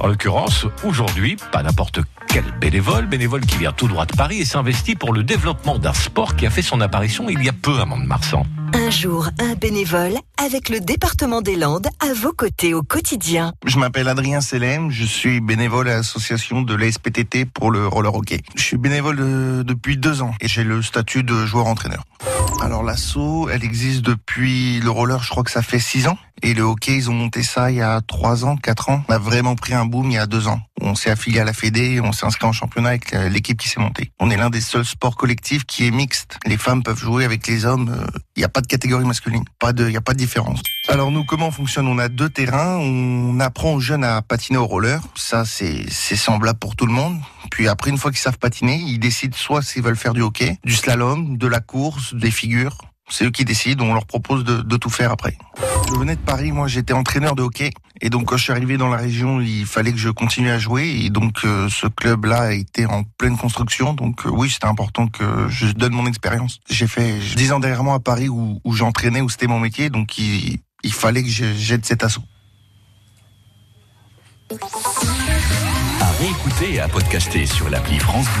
En l'occurrence, aujourd'hui, pas n'importe quel bénévole, bénévole qui vient tout droit de Paris et s'investit pour le développement d'un sport qui a fait son apparition il y a peu à Mont-de-Marsan. Un jour, un bénévole avec le département des Landes à vos côtés au quotidien. Je m'appelle Adrien Selem, je suis bénévole à l'association de l'ASPTT pour le roller hockey. Je suis bénévole de- depuis deux ans et j'ai le statut de joueur-entraîneur. Alors l'asso, elle existe depuis le roller, je crois que ça fait six ans. Et le hockey, ils ont monté ça il y a trois ans, quatre ans. On a vraiment pris un boom il y a deux ans. On s'est affilié à la Fédé, on s'est inscrit en championnat avec l'équipe qui s'est montée. On est l'un des seuls sports collectifs qui est mixte. Les femmes peuvent jouer avec les hommes. euh, Il n'y a pas de catégorie masculine. Pas de, il n'y a pas de différence. Alors nous, comment on fonctionne? On a deux terrains. On apprend aux jeunes à patiner au roller. Ça, c'est c'est semblable pour tout le monde. Puis après, une fois qu'ils savent patiner, ils décident soit s'ils veulent faire du hockey, du slalom, de la course, des figures. C'est eux qui décident. On leur propose de tout faire après. Je venais de Paris. Moi, j'étais entraîneur de hockey. Et donc, quand je suis arrivé dans la région, il fallait que je continue à jouer. Et donc, euh, ce club-là été en pleine construction. Donc, euh, oui, c'était important que je donne mon expérience. J'ai fait 10 ans derrière moi à Paris où, j'entraînais, où c'était mon métier. Donc, il, fallait que j'aide cet assaut. Réécouter et à podcaster sur l'appli France Bleu.